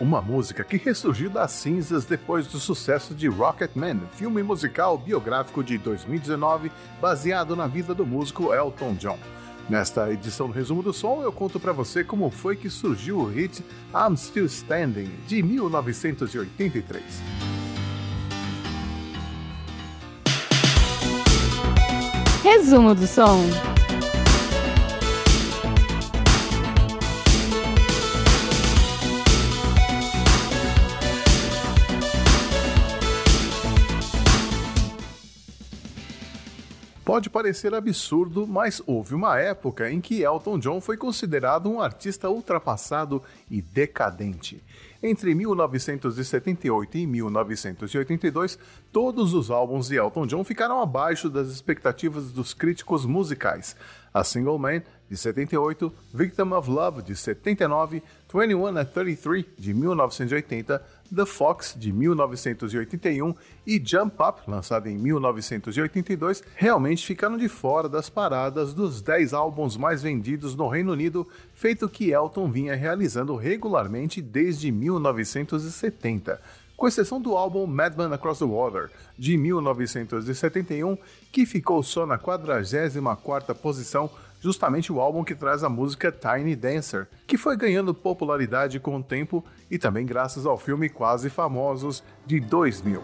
uma música que ressurgiu das cinzas depois do sucesso de Rocketman, filme musical biográfico de 2019 baseado na vida do músico Elton John. Nesta edição do Resumo do Som, eu conto para você como foi que surgiu o hit I'm Still Standing, de 1983. Resumo do Som. Pode parecer absurdo, mas houve uma época em que Elton John foi considerado um artista ultrapassado e decadente. Entre 1978 e 1982, todos os álbuns de Elton John ficaram abaixo das expectativas dos críticos musicais. A Single Man, de 78, Victim of Love, de 79, 21 at 33, de 1980, The Fox, de 1981 e Jump Up, lançado em 1982, realmente ficaram de fora das paradas dos 10 álbuns mais vendidos no Reino Unido, feito que Elton vinha realizando regularmente desde 1970 com exceção do álbum Madman Across the Water, de 1971, que ficou só na 44ª posição justamente o álbum que traz a música Tiny Dancer, que foi ganhando popularidade com o tempo e também graças ao filme Quase Famosos de 2000.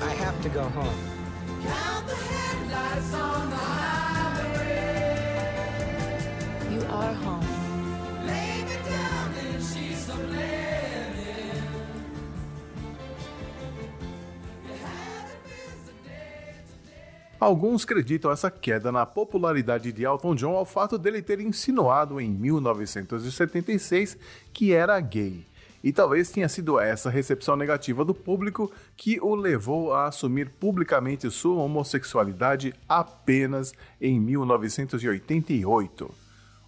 I have to go home. Alguns acreditam essa queda na popularidade de Elton John ao fato dele ter insinuado em 1976 que era gay. E talvez tenha sido essa recepção negativa do público que o levou a assumir publicamente sua homossexualidade apenas em 1988.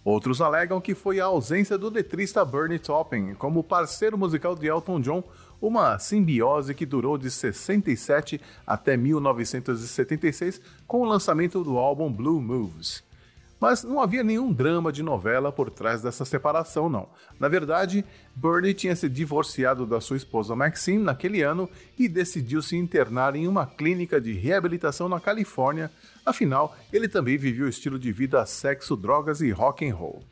Outros alegam que foi a ausência do letrista Bernie Taupin como parceiro musical de Elton John uma simbiose que durou de 67 até 1976 com o lançamento do álbum Blue Moves. Mas não havia nenhum drama de novela por trás dessa separação, não. Na verdade, Bernie tinha se divorciado da sua esposa Maxine naquele ano e decidiu se internar em uma clínica de reabilitação na Califórnia. Afinal, ele também vivia o estilo de vida sexo, drogas e rock and roll.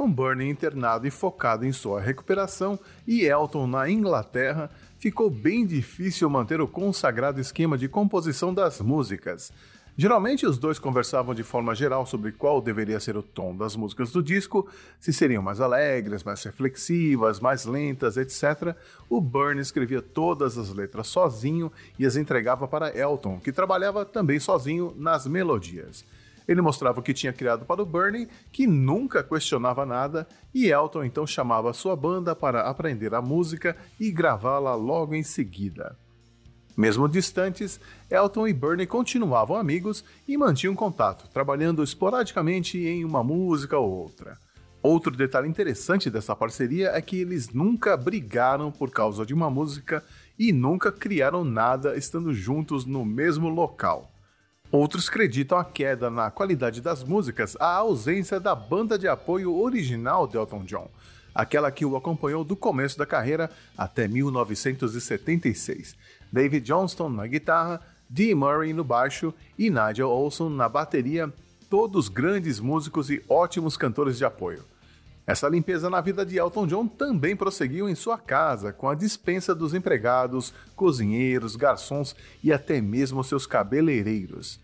Com Bernie internado e focado em sua recuperação e Elton na Inglaterra, ficou bem difícil manter o consagrado esquema de composição das músicas. Geralmente os dois conversavam de forma geral sobre qual deveria ser o tom das músicas do disco, se seriam mais alegres, mais reflexivas, mais lentas, etc. O Bernie escrevia todas as letras sozinho e as entregava para Elton, que trabalhava também sozinho nas melodias. Ele mostrava o que tinha criado para o Bernie, que nunca questionava nada, e Elton então chamava sua banda para aprender a música e gravá-la logo em seguida. Mesmo distantes, Elton e Bernie continuavam amigos e mantinham contato, trabalhando esporadicamente em uma música ou outra. Outro detalhe interessante dessa parceria é que eles nunca brigaram por causa de uma música e nunca criaram nada estando juntos no mesmo local. Outros acreditam a queda na qualidade das músicas à ausência da banda de apoio original de Elton John, aquela que o acompanhou do começo da carreira até 1976. David Johnston na guitarra, Dee Murray no baixo e Nigel Olson na bateria, todos grandes músicos e ótimos cantores de apoio. Essa limpeza na vida de Elton John também prosseguiu em sua casa, com a dispensa dos empregados, cozinheiros, garçons e até mesmo seus cabeleireiros.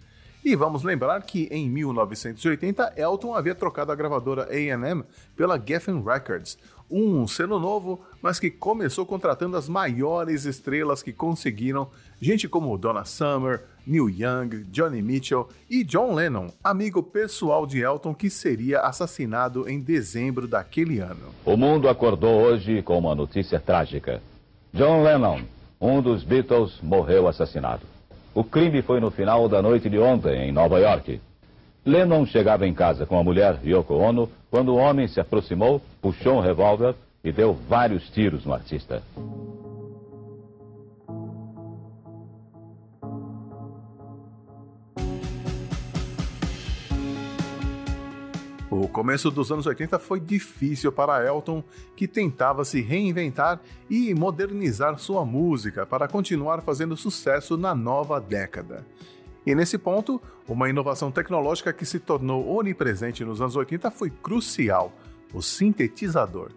E vamos lembrar que em 1980 Elton havia trocado a gravadora AM pela Geffen Records, um selo novo, mas que começou contratando as maiores estrelas que conseguiram, gente como Donna Summer, Neil Young, Johnny Mitchell e John Lennon, amigo pessoal de Elton que seria assassinado em dezembro daquele ano. O mundo acordou hoje com uma notícia trágica. John Lennon, um dos Beatles, morreu assassinado. O crime foi no final da noite de ontem, em Nova York. Lennon chegava em casa com a mulher Yoko Ono quando o homem se aproximou, puxou um revólver e deu vários tiros no artista. O começo dos anos 80 foi difícil para Elton, que tentava se reinventar e modernizar sua música para continuar fazendo sucesso na nova década. E nesse ponto, uma inovação tecnológica que se tornou onipresente nos anos 80 foi crucial: o sintetizador.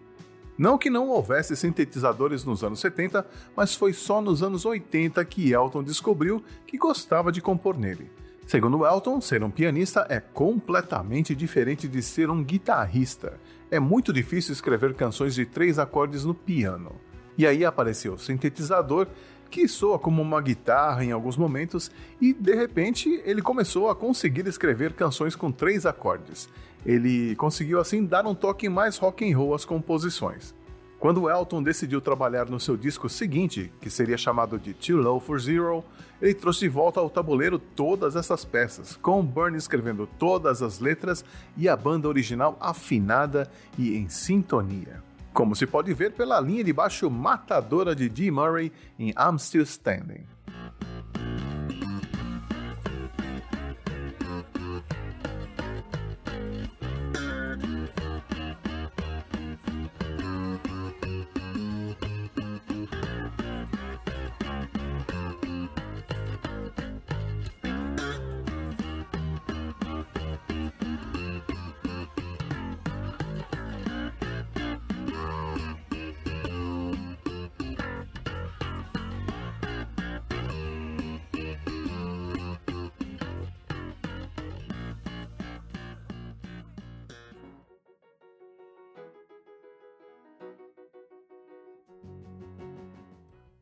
Não que não houvesse sintetizadores nos anos 70, mas foi só nos anos 80 que Elton descobriu que gostava de compor nele. Segundo Elton, ser um pianista é completamente diferente de ser um guitarrista. É muito difícil escrever canções de três acordes no piano. E aí apareceu o sintetizador, que soa como uma guitarra em alguns momentos, e de repente ele começou a conseguir escrever canções com três acordes. Ele conseguiu assim dar um toque mais rock and roll às composições. Quando Elton decidiu trabalhar no seu disco seguinte, que seria chamado de Too Low for Zero, ele trouxe de volta ao tabuleiro todas essas peças, com Bernie escrevendo todas as letras e a banda original afinada e em sintonia. Como se pode ver pela linha de baixo matadora de Dee Murray em I'm Still Standing.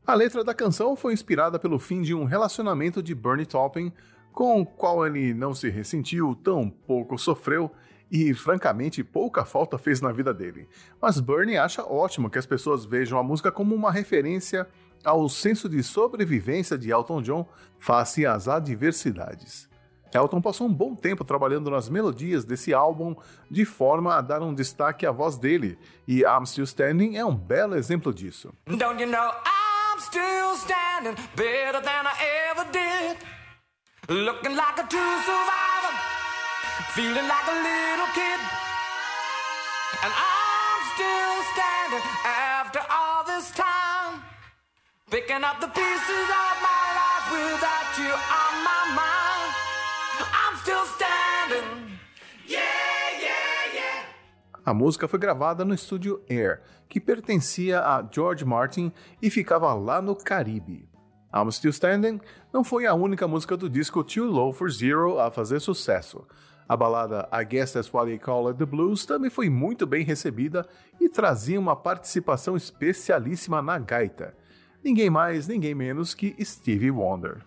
A letra da canção foi inspirada pelo fim de um relacionamento de Bernie Taupin, com o qual ele não se ressentiu, tão pouco sofreu e, francamente, pouca falta fez na vida dele. Mas Bernie acha ótimo que as pessoas vejam a música como uma referência ao senso de sobrevivência de Elton John face às adversidades. Elton passou um bom tempo trabalhando nas melodias desse álbum de forma a dar um destaque à voz dele, e I'm Still Standing é um belo exemplo disso. Don't you know I'm still standing better than I ever did. Looking like a true survivor, feeling like a little kid. And I'm still standing after all this time. Picking up the pieces of my life without you on my mind. I'm still standing. A música foi gravada no estúdio Air que pertencia a George Martin e ficava lá no Caribe. I'm Still Standing não foi a única música do disco Too Low for Zero a fazer sucesso. A balada I Guess That's What They Call It The Blues também foi muito bem recebida e trazia uma participação especialíssima na gaita. Ninguém mais, ninguém menos que Stevie Wonder.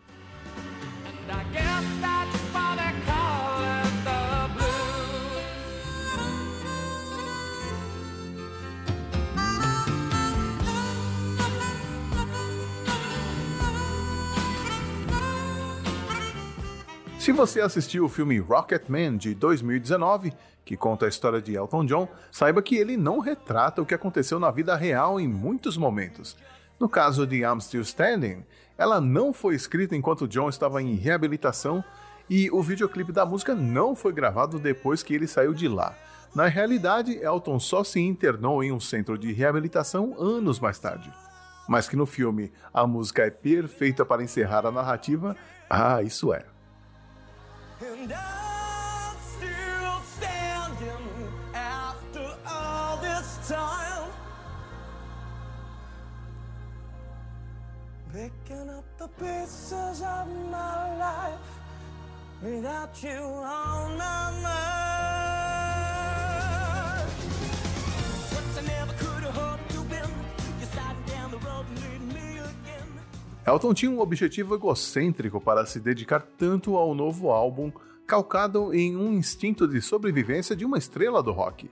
Se você assistiu o filme Rocketman de 2019, que conta a história de Elton John, saiba que ele não retrata o que aconteceu na vida real em muitos momentos. No caso de I'm Still Standing, ela não foi escrita enquanto John estava em reabilitação e o videoclipe da música não foi gravado depois que ele saiu de lá. Na realidade, Elton só se internou em um centro de reabilitação anos mais tarde. Mas que no filme a música é perfeita para encerrar a narrativa, ah, isso é. And I'm still standing after all this time. Picking up the pieces of my life without you on my mind. Elton tinha um objetivo egocêntrico para se dedicar tanto ao novo álbum, calcado em um instinto de sobrevivência de uma estrela do rock.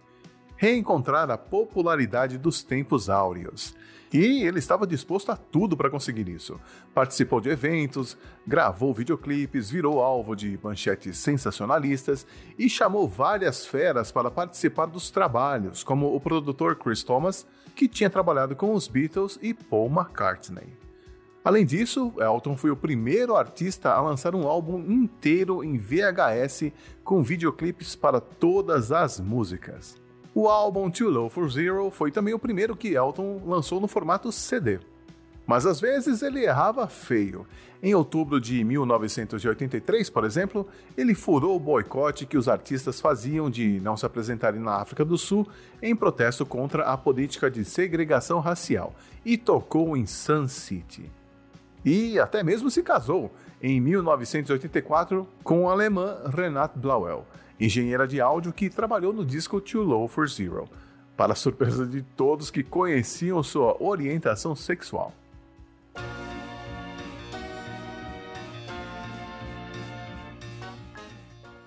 Reencontrar a popularidade dos tempos áureos. E ele estava disposto a tudo para conseguir isso. Participou de eventos, gravou videoclipes, virou alvo de manchetes sensacionalistas e chamou várias feras para participar dos trabalhos, como o produtor Chris Thomas, que tinha trabalhado com os Beatles e Paul McCartney. Além disso, Elton foi o primeiro artista a lançar um álbum inteiro em VHS com videoclipes para todas as músicas. O álbum Too Low for Zero foi também o primeiro que Elton lançou no formato CD. Mas às vezes ele errava feio. Em outubro de 1983, por exemplo, ele furou o boicote que os artistas faziam de não se apresentarem na África do Sul em protesto contra a política de segregação racial e tocou em Sun City. E até mesmo se casou em 1984 com a alemã Renate Blauel, engenheira de áudio que trabalhou no disco Too Low for Zero, para surpresa de todos que conheciam sua orientação sexual.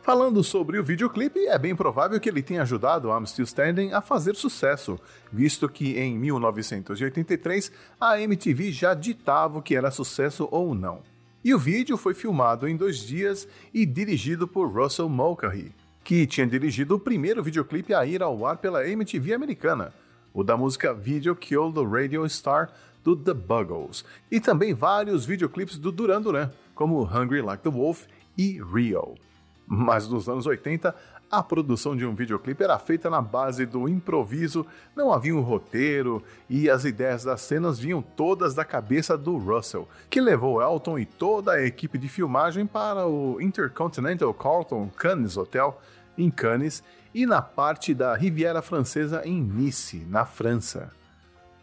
Falando sobre o videoclipe, é bem provável que ele tenha ajudado I'm Still Standing a fazer sucesso, visto que em 1983 a MTV já ditava o que era sucesso ou não. E o vídeo foi filmado em dois dias e dirigido por Russell Mulcahy, que tinha dirigido o primeiro videoclipe a ir ao ar pela MTV americana, o da música Video Kill the Radio Star do The Buggles, e também vários videoclipes do Duran Duran, como Hungry Like the Wolf e Rio. Mas nos anos 80, a produção de um videoclipe era feita na base do improviso, não havia um roteiro e as ideias das cenas vinham todas da cabeça do Russell, que levou Elton e toda a equipe de filmagem para o Intercontinental Carlton Cannes Hotel em Cannes e na parte da Riviera Francesa em Nice, na França.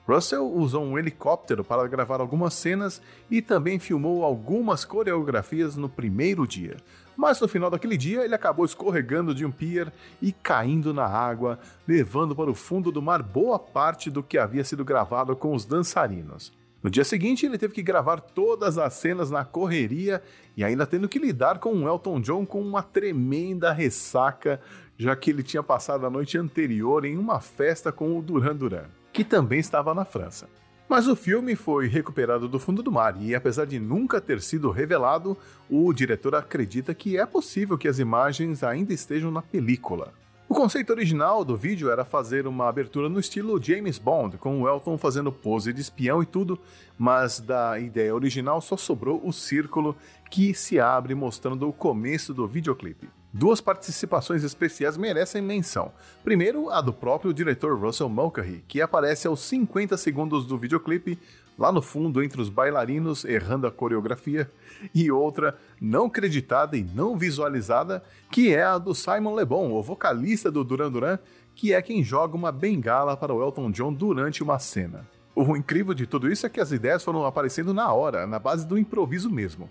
Russell usou um helicóptero para gravar algumas cenas e também filmou algumas coreografias no primeiro dia. Mas no final daquele dia ele acabou escorregando de um pier e caindo na água, levando para o fundo do mar boa parte do que havia sido gravado com os dançarinos. No dia seguinte, ele teve que gravar todas as cenas na correria e ainda tendo que lidar com o Elton John com uma tremenda ressaca, já que ele tinha passado a noite anterior em uma festa com o Duran Duran que também estava na França. Mas o filme foi recuperado do fundo do mar e, apesar de nunca ter sido revelado, o diretor acredita que é possível que as imagens ainda estejam na película. O conceito original do vídeo era fazer uma abertura no estilo James Bond, com o Elton fazendo pose de espião e tudo, mas da ideia original só sobrou o círculo que se abre mostrando o começo do videoclipe. Duas participações especiais merecem menção. Primeiro, a do próprio diretor Russell Mulcahy, que aparece aos 50 segundos do videoclipe, lá no fundo entre os bailarinos errando a coreografia, e outra, não creditada e não visualizada, que é a do Simon Le Bon, o vocalista do Duran Duran, que é quem joga uma bengala para o Elton John durante uma cena. O incrível de tudo isso é que as ideias foram aparecendo na hora, na base do improviso mesmo.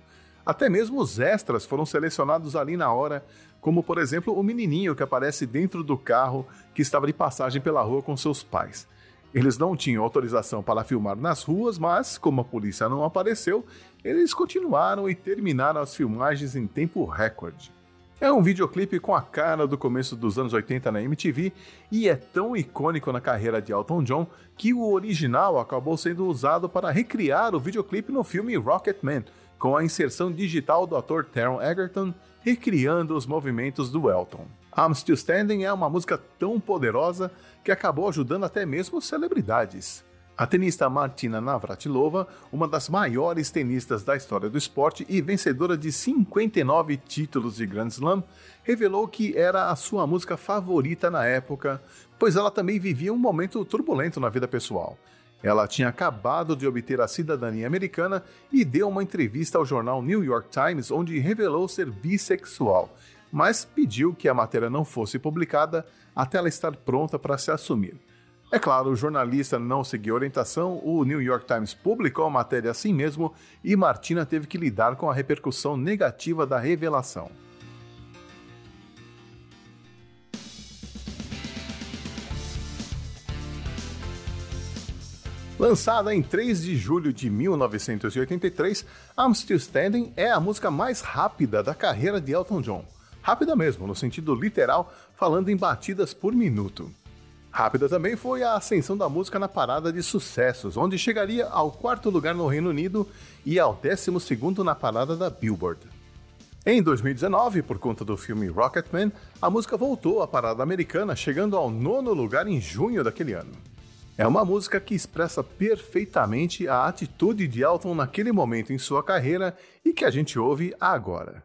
Até mesmo os extras foram selecionados ali na hora, como por exemplo o menininho que aparece dentro do carro que estava de passagem pela rua com seus pais. Eles não tinham autorização para filmar nas ruas, mas, como a polícia não apareceu, eles continuaram e terminaram as filmagens em tempo recorde. É um videoclipe com a cara do começo dos anos 80 na MTV e é tão icônico na carreira de Elton John que o original acabou sendo usado para recriar o videoclipe no filme Rocketman, com a inserção digital do ator Taron Egerton recriando os movimentos do Elton. I'm Still Standing é uma música tão poderosa que acabou ajudando até mesmo celebridades. A tenista Martina Navratilova, uma das maiores tenistas da história do esporte e vencedora de 59 títulos de Grand Slam, revelou que era a sua música favorita na época, pois ela também vivia um momento turbulento na vida pessoal. Ela tinha acabado de obter a cidadania americana e deu uma entrevista ao jornal New York Times onde revelou ser bissexual, mas pediu que a matéria não fosse publicada até ela estar pronta para se assumir. É claro, o jornalista não seguiu orientação, o New York Times publicou a matéria assim mesmo e Martina teve que lidar com a repercussão negativa da revelação. Lançada em 3 de julho de 1983, I'm Still Standing é a música mais rápida da carreira de Elton John. Rápida mesmo, no sentido literal, falando em batidas por minuto. Rápida também foi a ascensão da música na parada de sucessos, onde chegaria ao quarto lugar no Reino Unido e ao décimo segundo na parada da Billboard. Em 2019, por conta do filme Rocketman, a música voltou à parada americana, chegando ao nono lugar em junho daquele ano. É uma música que expressa perfeitamente a atitude de Elton naquele momento em sua carreira e que a gente ouve agora.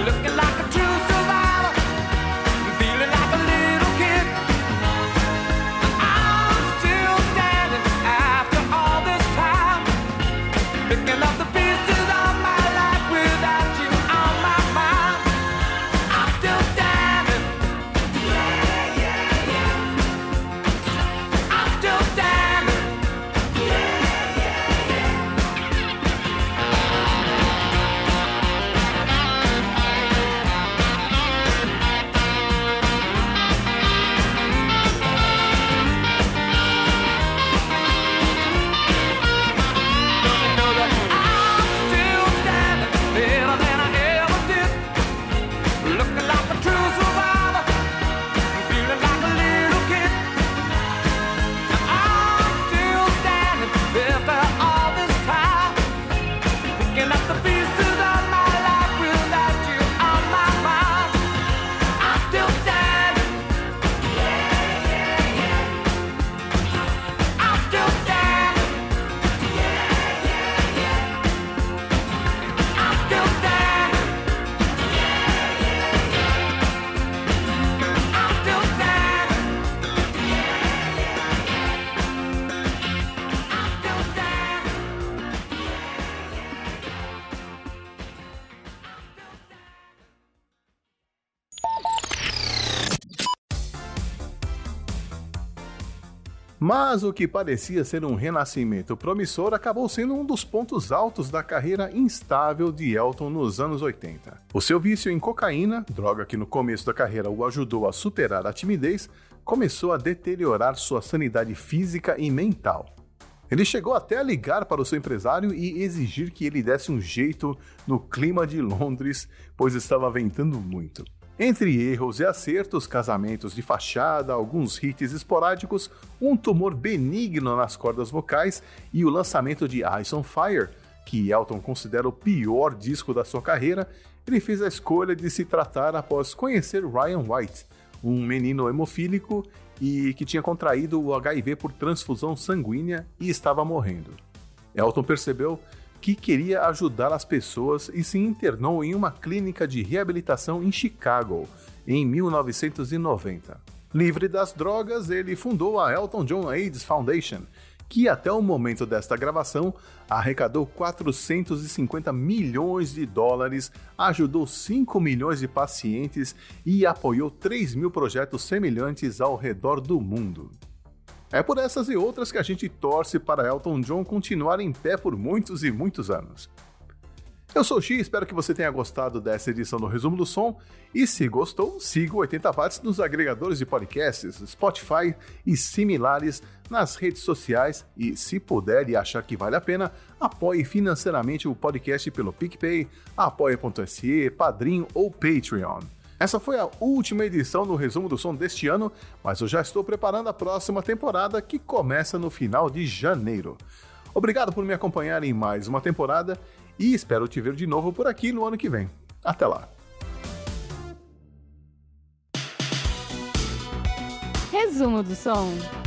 Look Mas o que parecia ser um renascimento promissor acabou sendo um dos pontos altos da carreira instável de Elton nos anos 80. O seu vício em cocaína, droga que no começo da carreira o ajudou a superar a timidez, começou a deteriorar sua sanidade física e mental. Ele chegou até a ligar para o seu empresário e exigir que ele desse um jeito no clima de Londres, pois estava ventando muito. Entre erros e acertos, casamentos de fachada, alguns hits esporádicos, um tumor benigno nas cordas vocais e o lançamento de Ice on Fire, que Elton considera o pior disco da sua carreira, ele fez a escolha de se tratar após conhecer Ryan White, um menino hemofílico e que tinha contraído o HIV por transfusão sanguínea e estava morrendo. Elton percebeu que queria ajudar as pessoas e se internou em uma clínica de reabilitação em Chicago em 1990. Livre das drogas, ele fundou a Elton John AIDS Foundation, que até o momento desta gravação arrecadou 450 milhões de dólares, ajudou 5 milhões de pacientes e apoiou 3 mil projetos semelhantes ao redor do mundo. É por essas e outras que a gente torce para Elton John continuar em pé por muitos e muitos anos. Eu sou o Xi, espero que você tenha gostado dessa edição do Resumo do Som. E se gostou, siga o 80 Watts nos agregadores de podcasts, Spotify e similares nas redes sociais. E se puder e achar que vale a pena, apoie financeiramente o podcast pelo PicPay, apoia.se, Padrim ou Patreon. Essa foi a última edição do Resumo do Som deste ano, mas eu já estou preparando a próxima temporada que começa no final de janeiro. Obrigado por me acompanhar em mais uma temporada e espero te ver de novo por aqui no ano que vem. Até lá! Resumo do som.